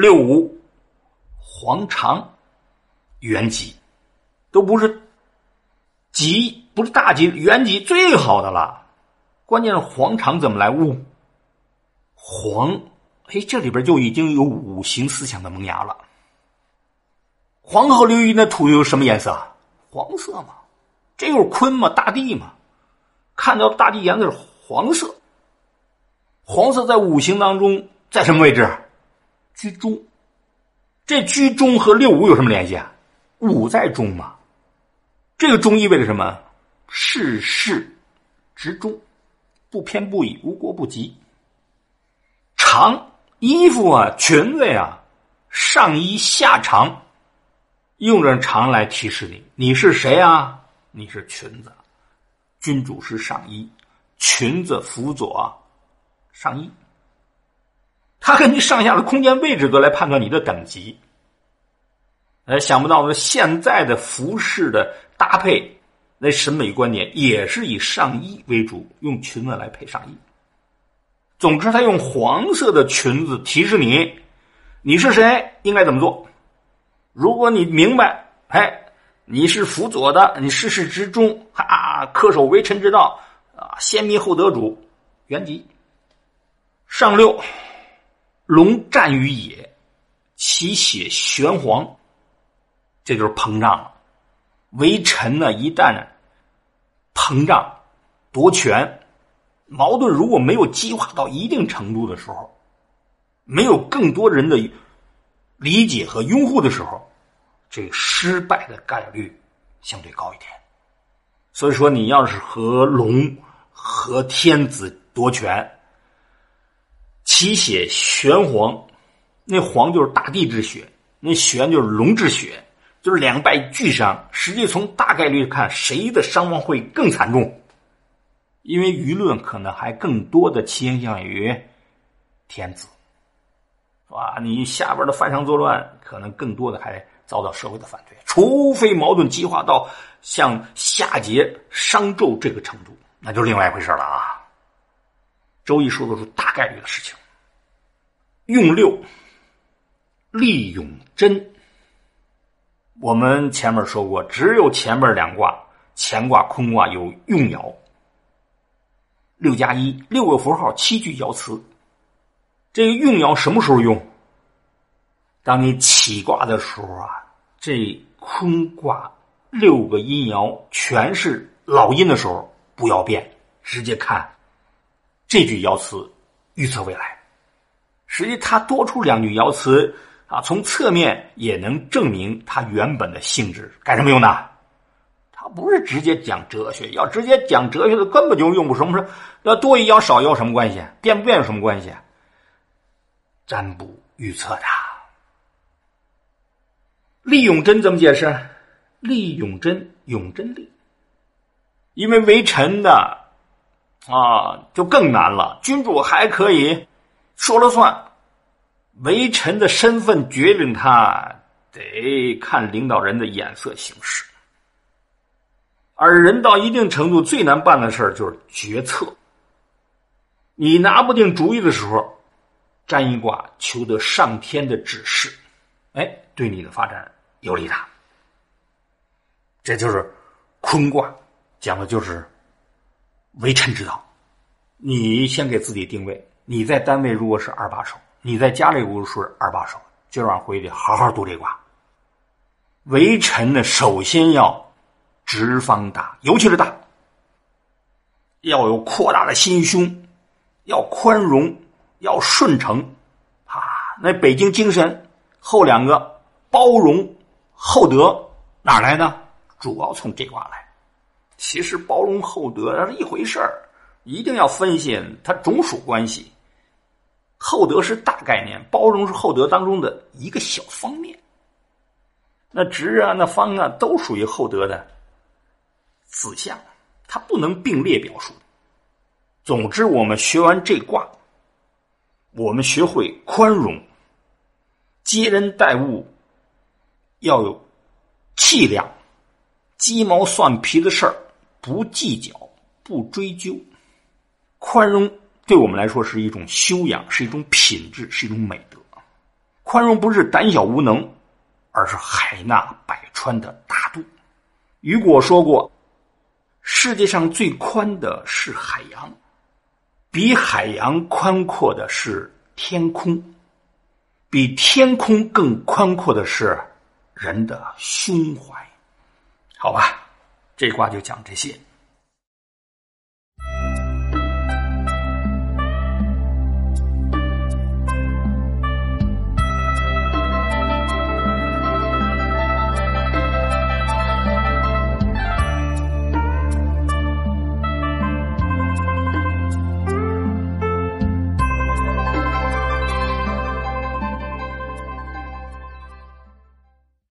六五黄长元吉，都不是吉，不是大吉，元吉最好的了。关键是黄长怎么来悟？黄，哎，这里边就已经有五行思想的萌芽了。黄河流域那土有什么颜色？黄色嘛，这就是坤嘛，大地嘛。看到大地颜色是黄色，黄色在五行当中在什么位置？居中。这居中和六五有什么联系啊？五在中嘛。这个中意味着什么？事事执中，不偏不倚，无过不及。长衣服啊，裙子呀，上衣下长。用着长来提示你，你是谁啊？你是裙子，君主是上衣，裙子辅佐上衣。他根据上下的空间位置格来判断你的等级。呃，想不到的现在的服饰的搭配，那审美观点也是以上衣为主，用裙子来配上衣。总之，他用黄色的裙子提示你，你是谁，应该怎么做。如果你明白，哎，你是辅佐的，你事事之中，哈，恪守为臣之道，啊，先民后得主，原籍。上六，龙战于野，其血玄黄，这就是膨胀了。为臣呢，一旦膨胀夺权，矛盾如果没有激化到一定程度的时候，没有更多人的。理解和拥护的时候，这失败的概率相对高一点。所以说，你要是和龙、和天子夺权，其血玄黄，那黄就是大地之血，那玄就是龙之血，就是两败俱伤。实际从大概率看，谁的伤亡会更惨重？因为舆论可能还更多的倾向于天子。啊，你下边的犯上作乱，可能更多的还遭到社会的反对，除非矛盾激化到像夏桀商纣这个程度，那就是另外一回事了啊。周易说的是大概率的事情。用六，利永贞。我们前面说过，只有前面两卦，乾卦、坤卦有用爻，六加一，六个符号，七句爻辞。这个用爻什么时候用？当你起卦的时候啊，这坤卦六个阴爻全是老阴的时候，不要变，直接看这句爻辞预测未来。实际它多出两句爻辞啊，从侧面也能证明它原本的性质。干什么用的？它不是直接讲哲学，要直接讲哲学的根本就用不什么。要多一爻少一爻什么关系？变不变有什么关系？占卜预测的，利永贞怎么解释？利永贞，永贞利，因为为臣的啊，就更难了。君主还可以说了算，为臣的身份决定他得看领导人的眼色行事，而人到一定程度最难办的事就是决策。你拿不定主意的时候。占一卦求得上天的指示，哎，对你的发展有利的。这就是坤卦讲的就是为臣之道。你先给自己定位，你在单位如果是二把手，你在家里如果是二把手，今晚回去好好读这卦。为臣呢，首先要直方大，尤其是大，要有扩大的心胸，要宽容。要顺承，啊，那北京精神后两个包容厚德哪来的？主要从这卦来。其实包容厚德是一回事儿，一定要分析它种属关系。厚德是大概念，包容是厚德当中的一个小方面。那直啊，那方啊，都属于厚德的子项，它不能并列表述。总之，我们学完这卦。我们学会宽容，接人待物要有气量，鸡毛蒜皮的事儿不计较、不追究。宽容对我们来说是一种修养，是一种品质，是一种美德。宽容不是胆小无能，而是海纳百川的大度。雨果说过：“世界上最宽的是海洋，比海洋宽阔的是天空，比天空更宽阔的是人的胸怀。”好吧，这话就讲这些。